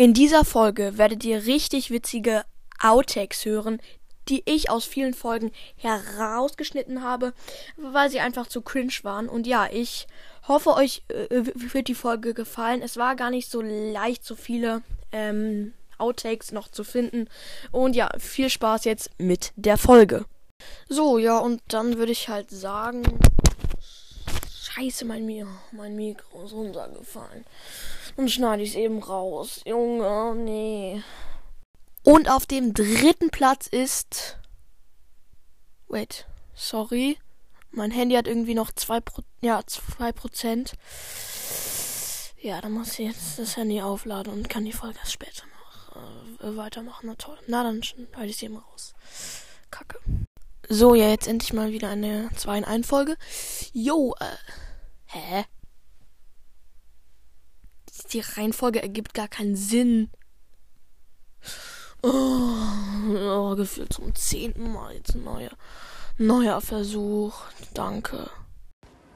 In dieser Folge werdet ihr richtig witzige Outtakes hören, die ich aus vielen Folgen herausgeschnitten habe, weil sie einfach zu cringe waren. Und ja, ich hoffe, euch äh, wird die Folge gefallen. Es war gar nicht so leicht, so viele ähm, Outtakes noch zu finden. Und ja, viel Spaß jetzt mit der Folge. So, ja, und dann würde ich halt sagen. Scheiße, mein, Mi mein Mikro ist runtergefallen. Dann schneide ich es eben raus. Junge, nee. Und auf dem dritten Platz ist. Wait, sorry. Mein Handy hat irgendwie noch 2%. Pro ja, 2%. Ja, dann muss ich jetzt das Handy aufladen und kann die Folge erst später noch äh, weitermachen. Na toll. Na, dann schneide ich sie eben raus. Kacke. So, ja, jetzt endlich mal wieder eine 2 in 1 Folge. Jo, äh. Hä? Die Reihenfolge ergibt gar keinen Sinn. Oh, oh gefühlt zum zehnten Mal jetzt ein neuer, neuer Versuch. Danke.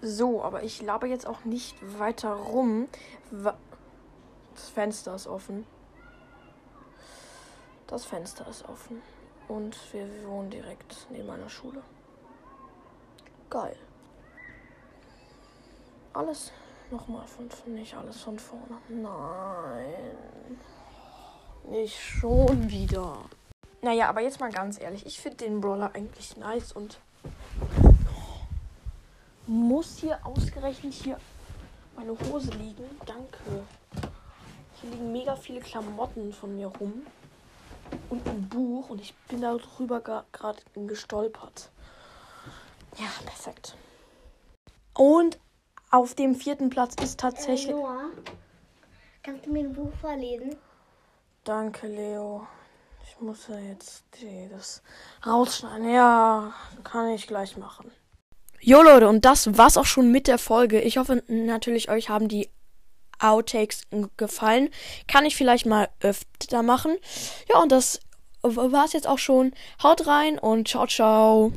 So, aber ich laber jetzt auch nicht weiter rum. Das Fenster ist offen. Das Fenster ist offen. Und wir wohnen direkt neben einer Schule. Geil. Alles nochmal von, nicht alles von vorne. Nein. Nicht schon wieder. Naja, aber jetzt mal ganz ehrlich. Ich finde den Brawler eigentlich nice und muss hier ausgerechnet hier meine Hose liegen. Danke. Hier liegen mega viele Klamotten von mir rum. Und ein Buch. Und ich bin darüber gerade gestolpert. Ja, perfekt. Und auf dem vierten Platz ist tatsächlich. Äh, Noah, kannst du mir ein Buch vorlesen? Danke, Leo. Ich muss ja jetzt das rausschneiden. Ja, kann ich gleich machen. Jo Leute, und das war's auch schon mit der Folge. Ich hoffe natürlich, euch haben die Outtakes gefallen. Kann ich vielleicht mal öfter machen. Ja, und das war's jetzt auch schon. Haut rein und ciao, ciao.